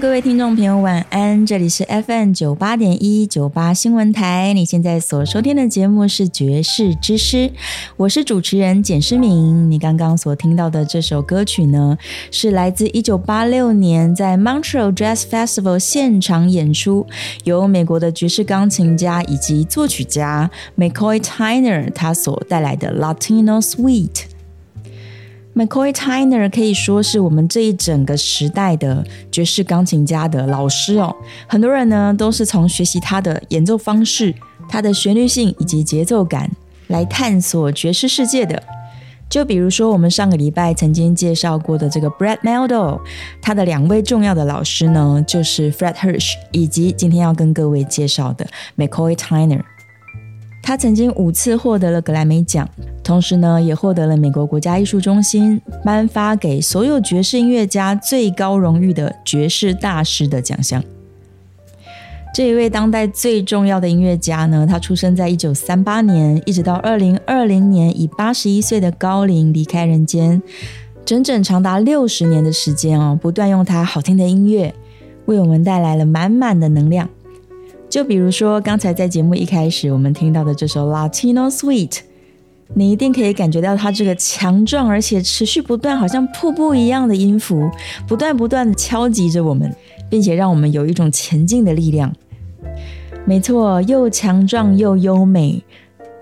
各位听众朋友，晚安！这里是 FM 九八点一九八新闻台，你现在所收听的节目是《爵士之诗》，我是主持人简诗敏。你刚刚所听到的这首歌曲呢，是来自一九八六年在 Montreal Jazz Festival 现场演出，由美国的爵士钢琴家以及作曲家 McCoy Tyner 他所带来的 Latino Suite。McCoy Tyner 可以说是我们这一整个时代的爵士钢琴家的老师哦。很多人呢都是从学习他的演奏方式、他的旋律性以及节奏感来探索爵士世界的。就比如说我们上个礼拜曾经介绍过的这个 Brad Mehldau，他的两位重要的老师呢就是 Fred Hirsch 以及今天要跟各位介绍的 McCoy Tyner。他曾经五次获得了格莱美奖，同时呢，也获得了美国国家艺术中心颁发给所有爵士音乐家最高荣誉的爵士大师的奖项。这一位当代最重要的音乐家呢，他出生在一九三八年，一直到二零二零年以八十一岁的高龄离开人间，整整长达六十年的时间哦，不断用他好听的音乐为我们带来了满满的能量。就比如说，刚才在节目一开始我们听到的这首《Latino Suite》，你一定可以感觉到它这个强壮而且持续不断，好像瀑布一样的音符，不断不断的敲击着我们，并且让我们有一种前进的力量。没错，又强壮又优美，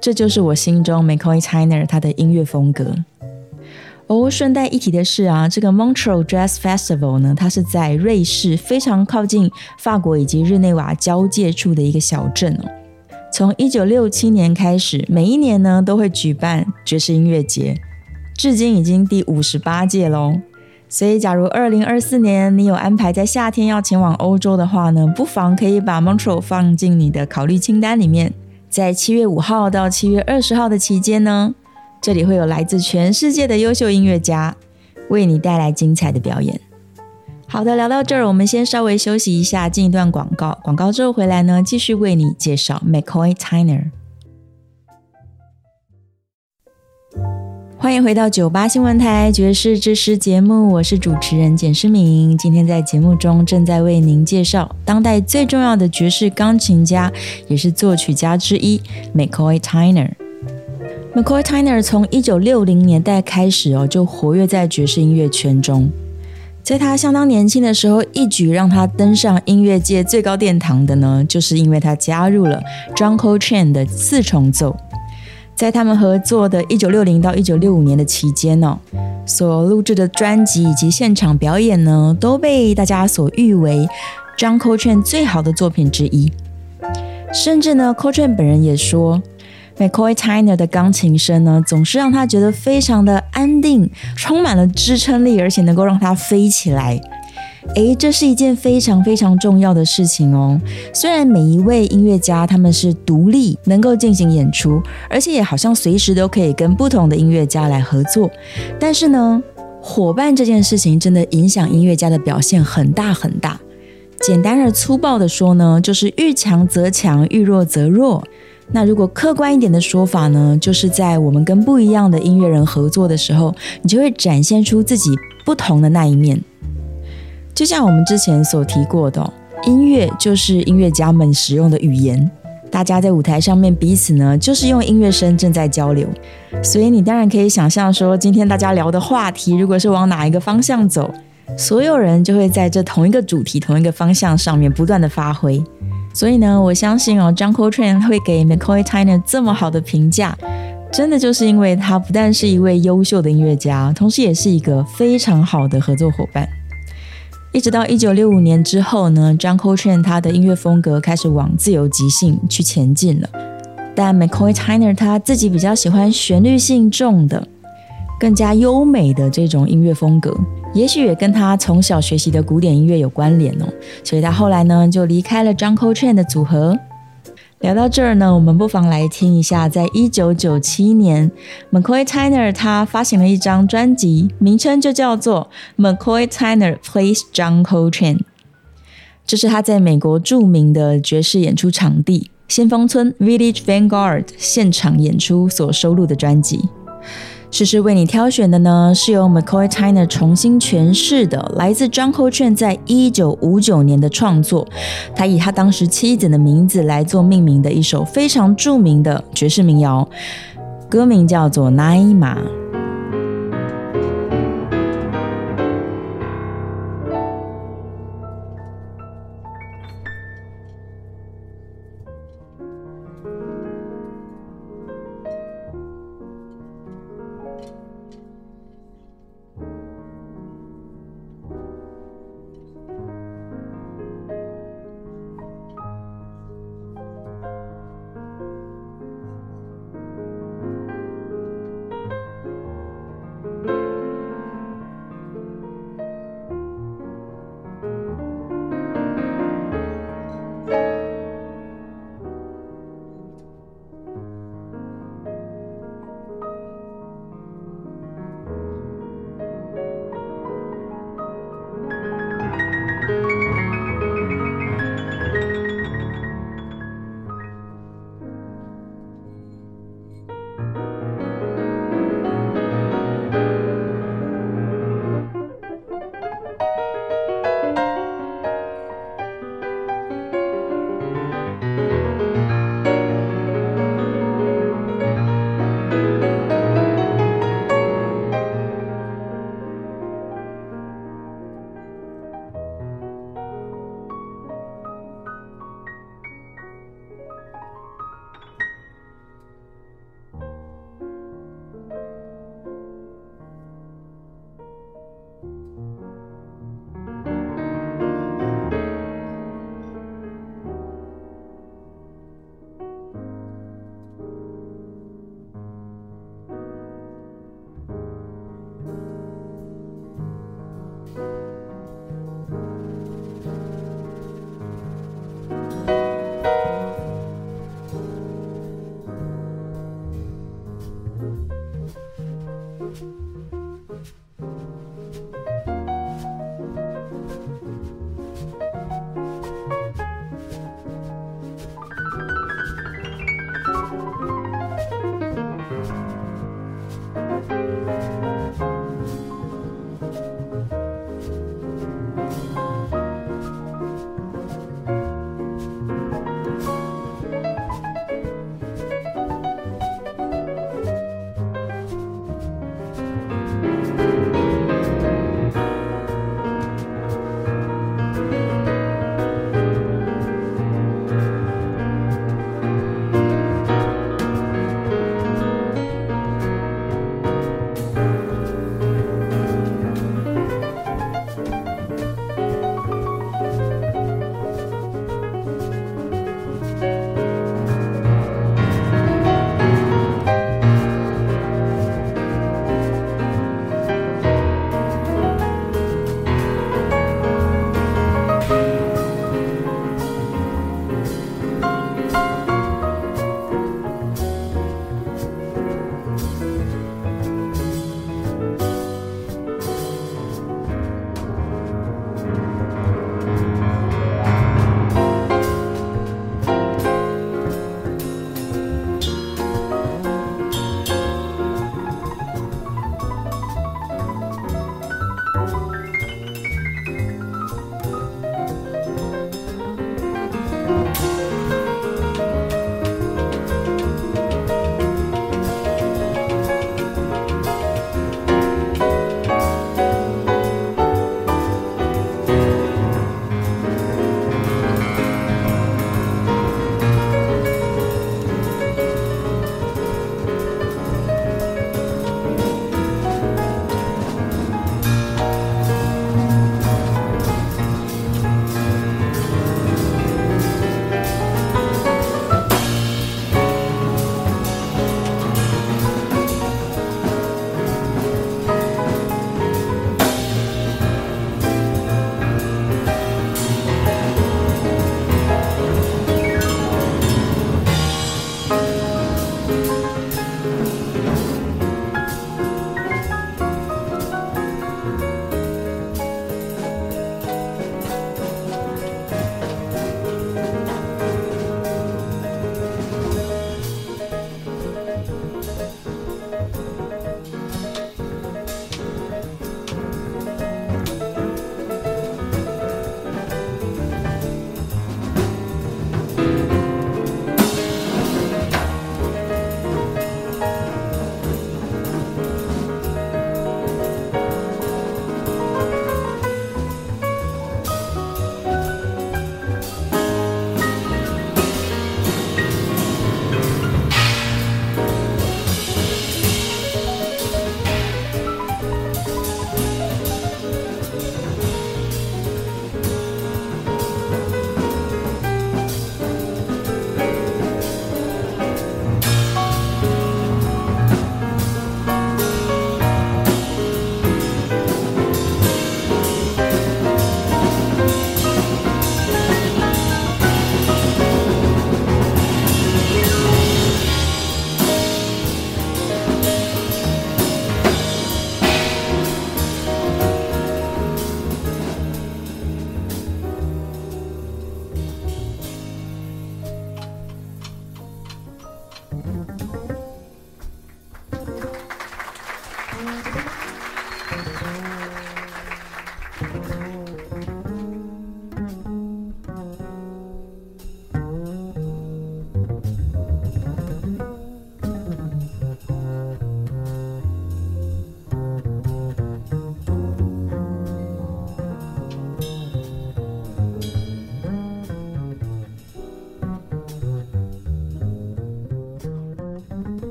这就是我心中 m c c o y t i n e r 他的音乐风格。哦，顺带一提的是啊，这个 Montreal Jazz Festival 呢，它是在瑞士非常靠近法国以及日内瓦交界处的一个小镇哦。从一九六七年开始，每一年呢都会举办爵士音乐节，至今已经第五十八届喽。所以，假如二零二四年你有安排在夏天要前往欧洲的话呢，不妨可以把 Montreal 放进你的考虑清单里面。在七月五号到七月二十号的期间呢。这里会有来自全世界的优秀音乐家为你带来精彩的表演。好的，聊到这儿，我们先稍微休息一下，进一段广告。广告之后回来呢，继续为你介绍 McCoy Tyner。欢迎回到九八新闻台爵士知识节目，我是主持人简诗敏。今天在节目中正在为您介绍当代最重要的爵士钢琴家，也是作曲家之一 McCoy Tyner。McCoy Tyner 从一九六零年代开始哦，就活跃在爵士音乐圈中。在他相当年轻的时候，一举让他登上音乐界最高殿堂的呢，就是因为他加入了 John Coltrane 的四重奏。在他们合作的一九六零到一九六五年的期间呢，所录制的专辑以及现场表演呢，都被大家所誉为 John Coltrane 最好的作品之一。甚至呢，Coltrane 本人也说。McCoy Tyner 的钢琴声呢，总是让他觉得非常的安定，充满了支撑力，而且能够让他飞起来。诶，这是一件非常非常重要的事情哦。虽然每一位音乐家他们是独立能够进行演出，而且也好像随时都可以跟不同的音乐家来合作，但是呢，伙伴这件事情真的影响音乐家的表现很大很大。简单而粗暴的说呢，就是遇强则强，遇弱则弱。那如果客观一点的说法呢，就是在我们跟不一样的音乐人合作的时候，你就会展现出自己不同的那一面。就像我们之前所提过的，音乐就是音乐家们使用的语言，大家在舞台上面彼此呢，就是用音乐声正在交流。所以你当然可以想象说，今天大家聊的话题，如果是往哪一个方向走，所有人就会在这同一个主题、同一个方向上面不断的发挥。所以呢，我相信哦，John Coltrane 会给 McCoy Tyner 这么好的评价，真的就是因为他不但是一位优秀的音乐家，同时也是一个非常好的合作伙伴。一直到一九六五年之后呢，John Coltrane 他的音乐风格开始往自由即兴去前进了，但 McCoy Tyner 他自己比较喜欢旋律性重的、更加优美的这种音乐风格。也许也跟他从小学习的古典音乐有关联哦，所以他后来呢就离开了 John Coltrane 的组合。聊到这儿呢，我们不妨来听一下，在一九九七年，McCoy Tyner 他发行了一张专辑，名称就叫做 McCoy Tyner Plays John Coltrane。这是他在美国著名的爵士演出场地先锋村 Village Vanguard 现场演出所收录的专辑。诗诗为你挑选的呢，是由 McCoy Tyner 重新诠释的，来自 John Coltrane 在一九五九年的创作。他以他当时妻子的名字来做命名的一首非常著名的爵士民谣，歌名叫做《Naima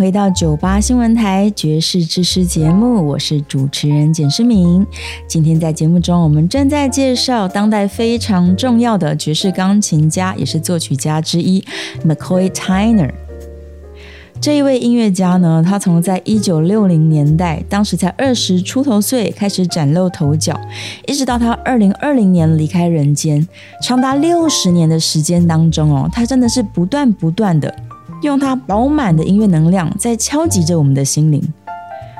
回到九八新闻台爵士知识节目，我是主持人简诗明。今天在节目中，我们正在介绍当代非常重要的爵士钢琴家，也是作曲家之一 McCoy Tyner。这一位音乐家呢，他从在一九六零年代，当时才二十出头岁开始崭露头角，一直到他二零二零年离开人间，长达六十年的时间当中哦，他真的是不断不断的。用它饱满的音乐能量在敲击着我们的心灵，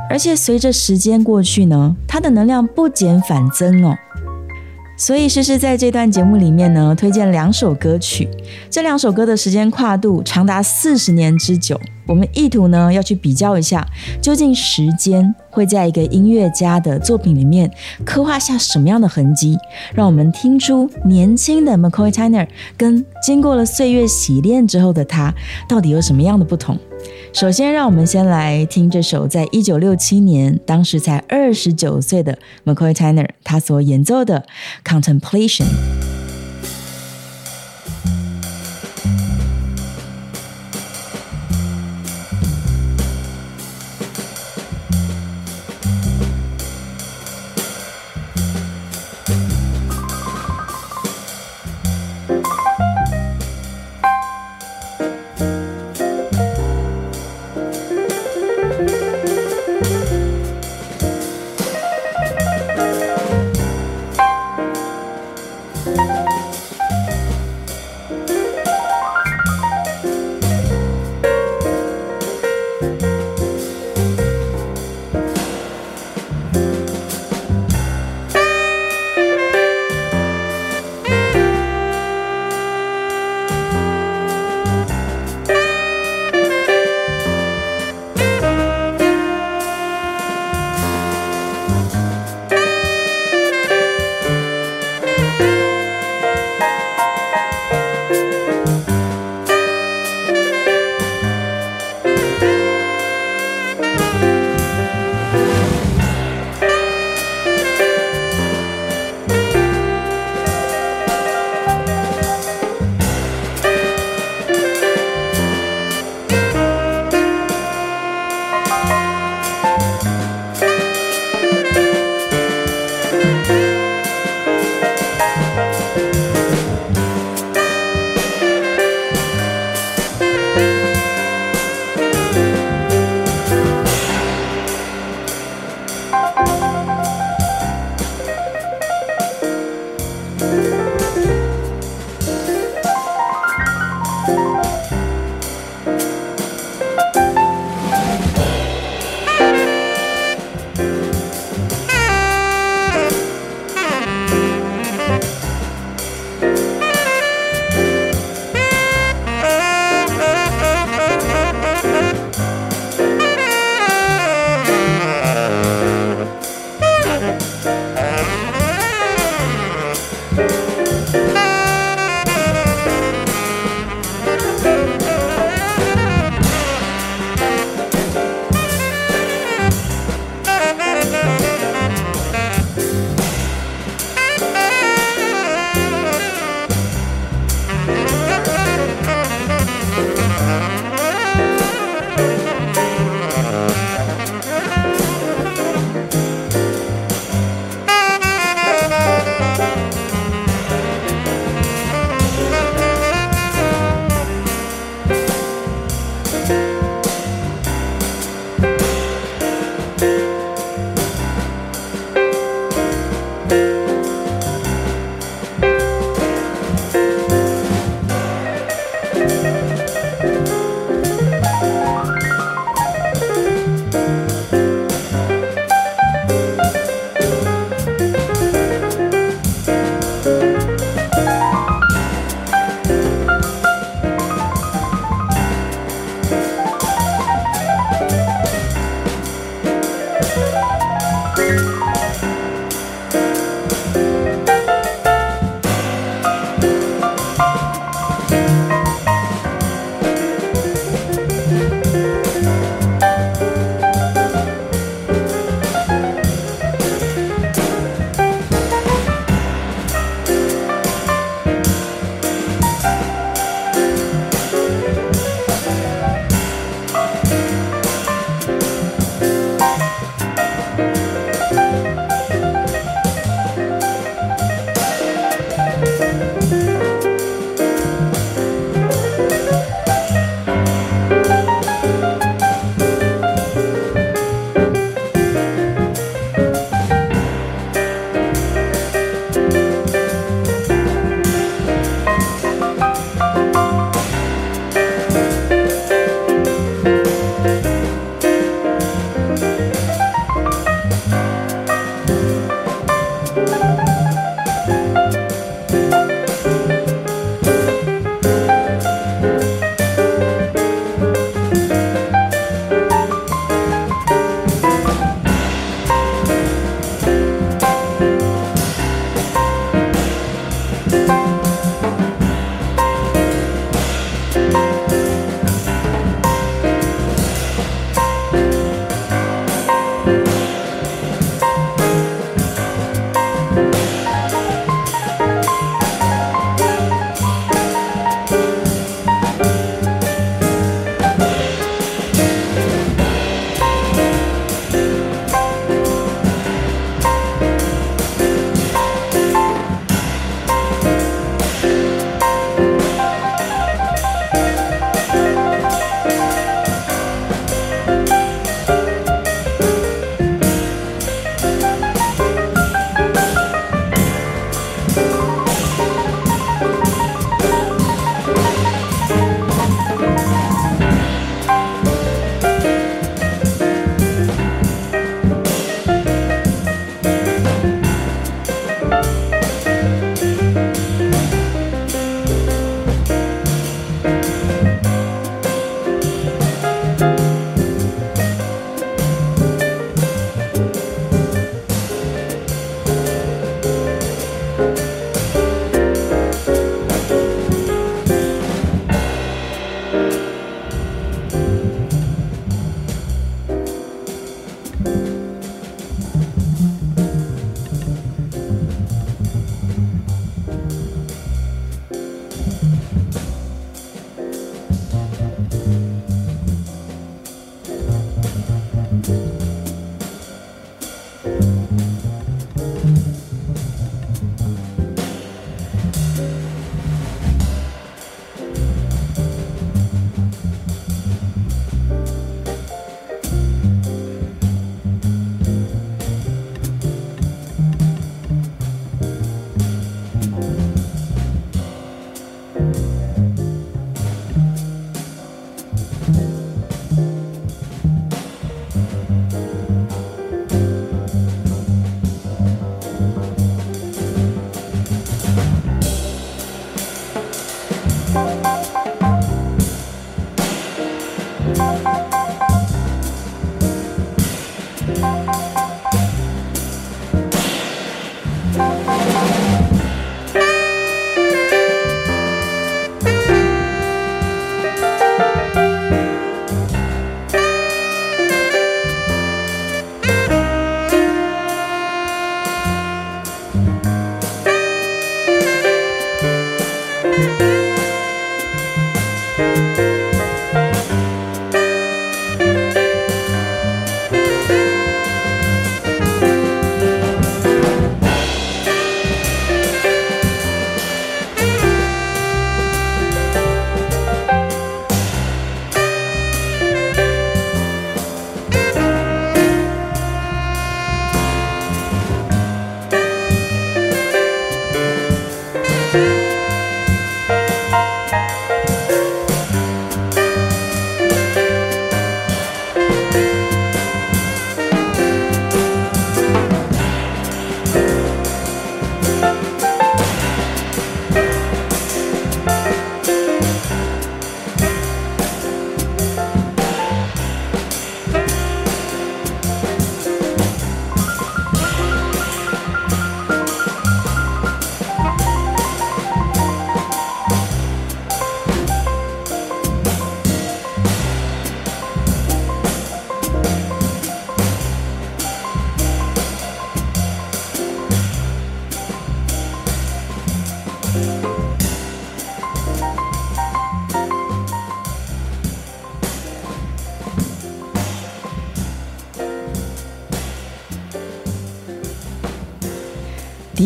而且随着时间过去呢，它的能量不减反增哦。所以诗诗在这段节目里面呢，推荐两首歌曲，这两首歌的时间跨度长达四十年之久。我们意图呢要去比较一下，究竟时间会在一个音乐家的作品里面刻画下什么样的痕迹，让我们听出年轻的 McCoy Tyner 跟经过了岁月洗练之后的他到底有什么样的不同。首先，让我们先来听这首在一九六七年，当时才二十九岁的 McCoy Tyner 他所演奏的《Contemplation》。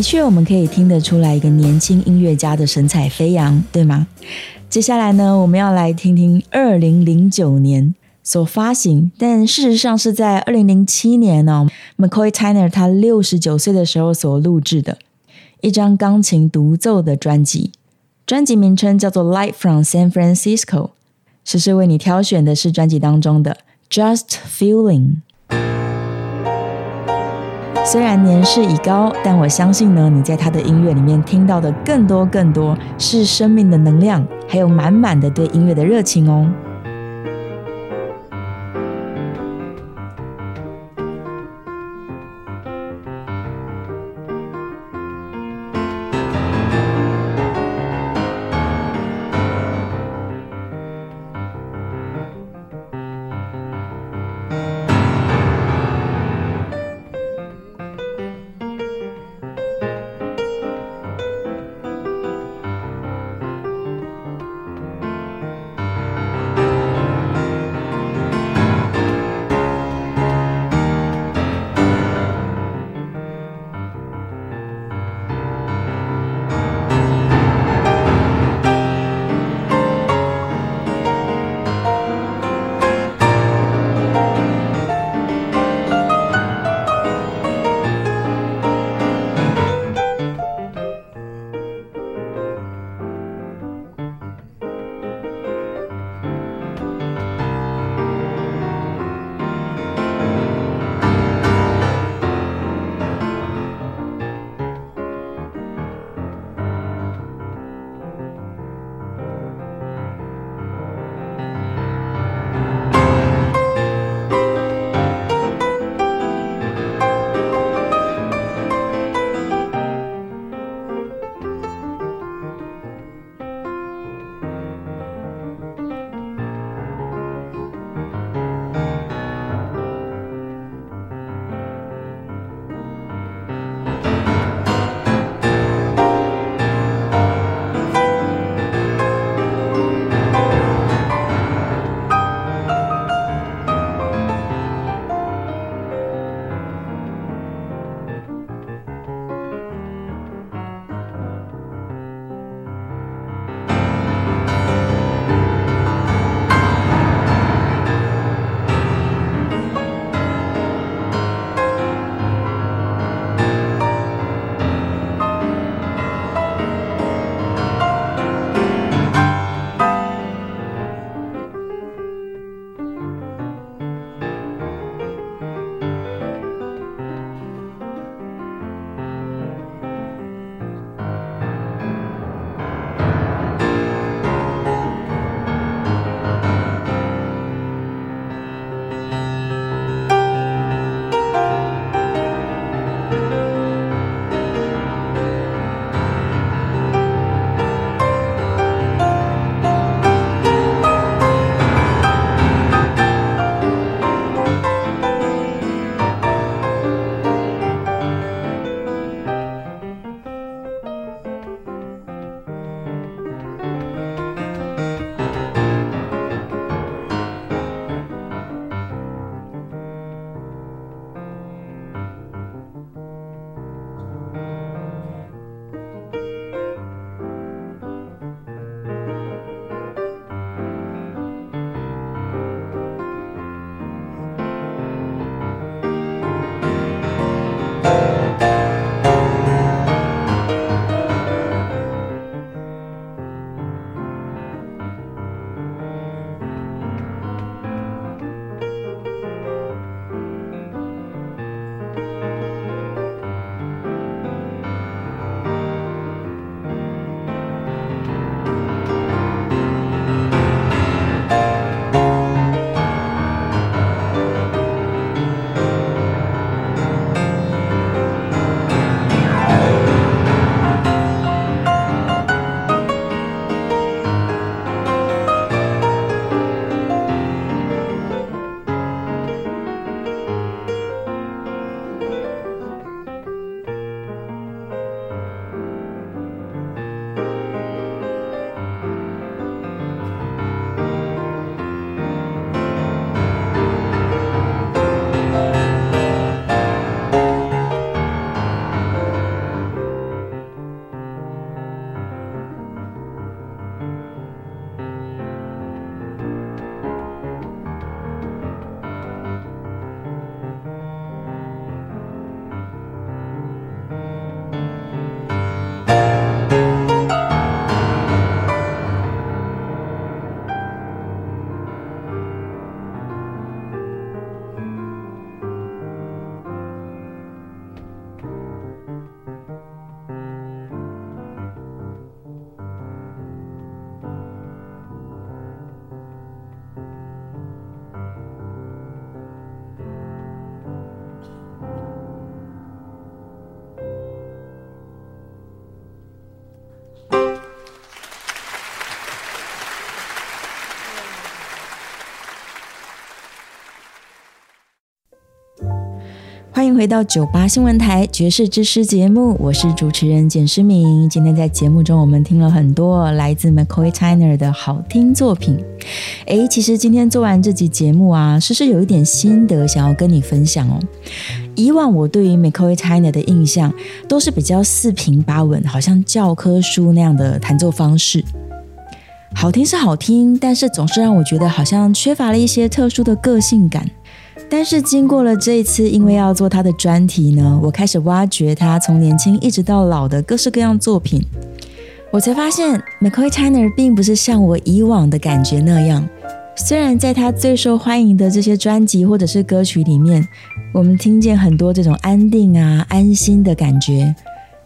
确，我们可以听得出来一个年轻音乐家的神采飞扬，对吗？接下来呢，我们要来听听二零零九年所发行，但事实上是在二零零七年哦，McCoy Tyner 他六十九岁的时候所录制的一张钢琴独奏的专辑，专辑名称叫做《Light from San Francisco》。诗诗为你挑选的是专辑当中的《Just Feeling》。虽然年事已高，但我相信呢，你在他的音乐里面听到的更多更多是生命的能量，还有满满的对音乐的热情哦。回到九八新闻台爵士之诗节目，我是主持人简诗明。今天在节目中，我们听了很多来自 McCoy Tyner 的好听作品。诶，其实今天做完这集节目啊，诗诗有一点心得想要跟你分享哦。以往我对于 McCoy Tyner 的印象都是比较四平八稳，好像教科书那样的弹奏方式。好听是好听，但是总是让我觉得好像缺乏了一些特殊的个性感。但是经过了这一次，因为要做他的专题呢，我开始挖掘他从年轻一直到老的各式各样作品，我才发现 McCoy Tyner 并不是像我以往的感觉那样。虽然在他最受欢迎的这些专辑或者是歌曲里面，我们听见很多这种安定啊、安心的感觉，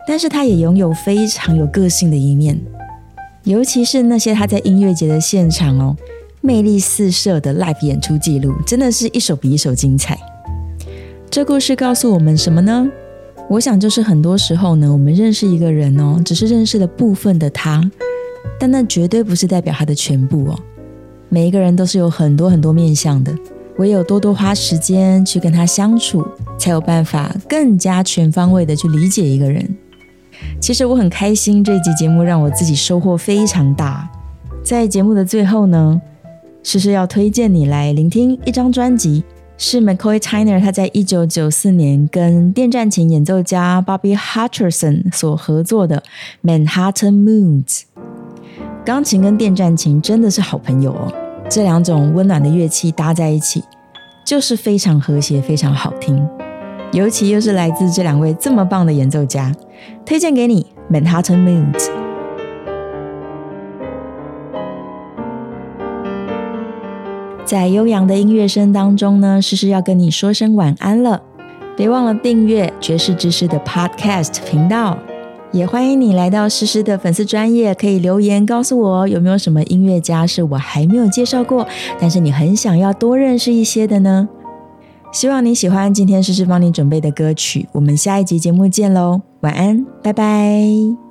但是他也拥有非常有个性的一面，尤其是那些他在音乐节的现场哦。魅力四射的 live 演出记录，真的是一首比一首精彩。这故事告诉我们什么呢？我想就是很多时候呢，我们认识一个人哦，只是认识了部分的他，但那绝对不是代表他的全部哦。每一个人都是有很多很多面相的，唯有多多花时间去跟他相处，才有办法更加全方位的去理解一个人。其实我很开心，这一集节目让我自己收获非常大。在节目的最后呢。诗诗要推荐你来聆听一张专辑，是 McCoy Tyner 他在一九九四年跟电战琴演奏家 Bobby Hutcherson 所合作的《Manhattan Moons》。钢琴跟电战琴真的是好朋友哦，这两种温暖的乐器搭在一起，就是非常和谐、非常好听。尤其又是来自这两位这么棒的演奏家，推荐给你《Manhattan Moons》。在悠扬的音乐声当中呢，诗诗要跟你说声晚安了。别忘了订阅爵士知识的 Podcast 频道，也欢迎你来到诗诗的粉丝专业，可以留言告诉我有没有什么音乐家是我还没有介绍过，但是你很想要多认识一些的呢？希望你喜欢今天诗诗帮你准备的歌曲。我们下一集节目见喽，晚安，拜拜。